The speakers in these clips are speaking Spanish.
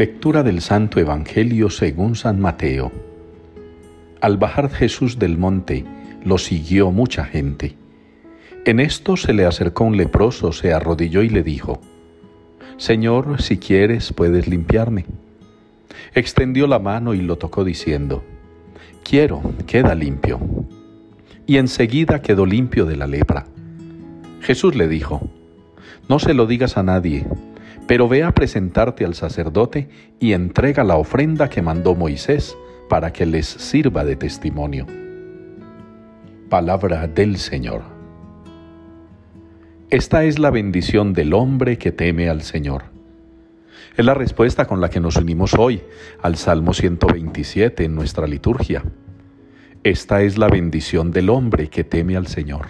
Lectura del Santo Evangelio según San Mateo. Al bajar Jesús del monte, lo siguió mucha gente. En esto se le acercó un leproso, se arrodilló y le dijo, Señor, si quieres, puedes limpiarme. Extendió la mano y lo tocó diciendo, Quiero, queda limpio. Y enseguida quedó limpio de la lepra. Jesús le dijo, No se lo digas a nadie pero ve a presentarte al sacerdote y entrega la ofrenda que mandó Moisés para que les sirva de testimonio. Palabra del Señor. Esta es la bendición del hombre que teme al Señor. Es la respuesta con la que nos unimos hoy al Salmo 127 en nuestra liturgia. Esta es la bendición del hombre que teme al Señor.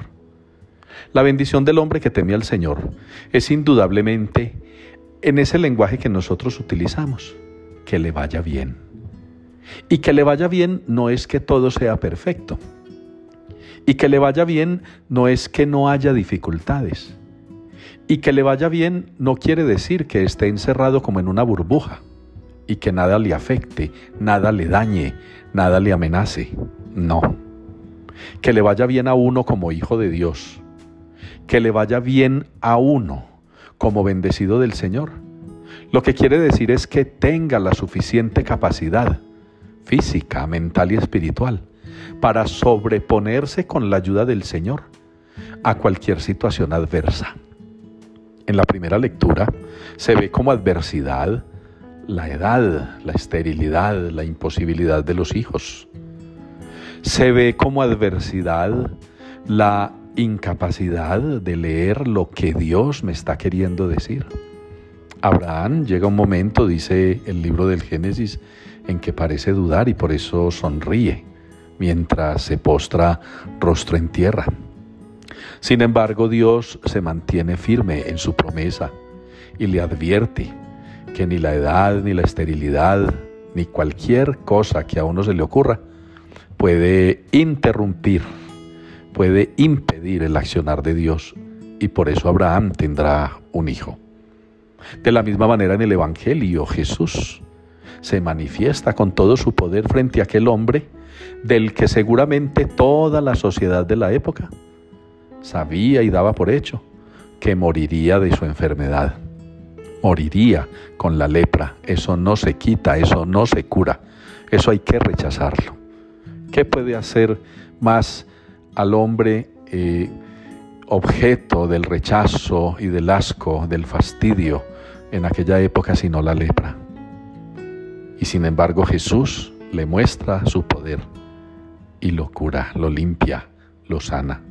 La bendición del hombre que teme al Señor es indudablemente en ese lenguaje que nosotros utilizamos, que le vaya bien. Y que le vaya bien no es que todo sea perfecto. Y que le vaya bien no es que no haya dificultades. Y que le vaya bien no quiere decir que esté encerrado como en una burbuja y que nada le afecte, nada le dañe, nada le amenace. No. Que le vaya bien a uno como hijo de Dios. Que le vaya bien a uno como bendecido del Señor. Lo que quiere decir es que tenga la suficiente capacidad física, mental y espiritual para sobreponerse con la ayuda del Señor a cualquier situación adversa. En la primera lectura se ve como adversidad la edad, la esterilidad, la imposibilidad de los hijos. Se ve como adversidad la incapacidad de leer lo que Dios me está queriendo decir. Abraham llega un momento, dice el libro del Génesis, en que parece dudar y por eso sonríe mientras se postra rostro en tierra. Sin embargo, Dios se mantiene firme en su promesa y le advierte que ni la edad, ni la esterilidad, ni cualquier cosa que a uno se le ocurra puede interrumpir puede impedir el accionar de Dios y por eso Abraham tendrá un hijo. De la misma manera en el Evangelio Jesús se manifiesta con todo su poder frente a aquel hombre del que seguramente toda la sociedad de la época sabía y daba por hecho que moriría de su enfermedad. Moriría con la lepra. Eso no se quita, eso no se cura. Eso hay que rechazarlo. ¿Qué puede hacer más al hombre eh, objeto del rechazo y del asco, del fastidio en aquella época, sino la lepra. Y sin embargo Jesús le muestra su poder y lo cura, lo limpia, lo sana.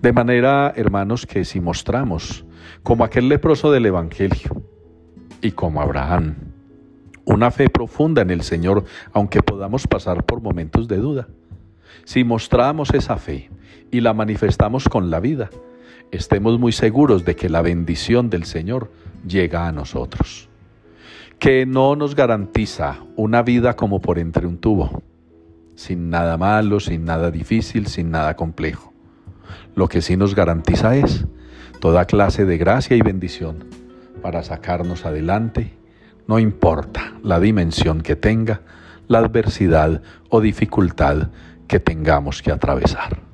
De manera, hermanos, que si mostramos, como aquel leproso del Evangelio y como Abraham, una fe profunda en el Señor, aunque podamos pasar por momentos de duda, si mostramos esa fe y la manifestamos con la vida, estemos muy seguros de que la bendición del Señor llega a nosotros. Que no nos garantiza una vida como por entre un tubo, sin nada malo, sin nada difícil, sin nada complejo. Lo que sí nos garantiza es toda clase de gracia y bendición para sacarnos adelante, no importa la dimensión que tenga, la adversidad o dificultad que tengamos que atravesar.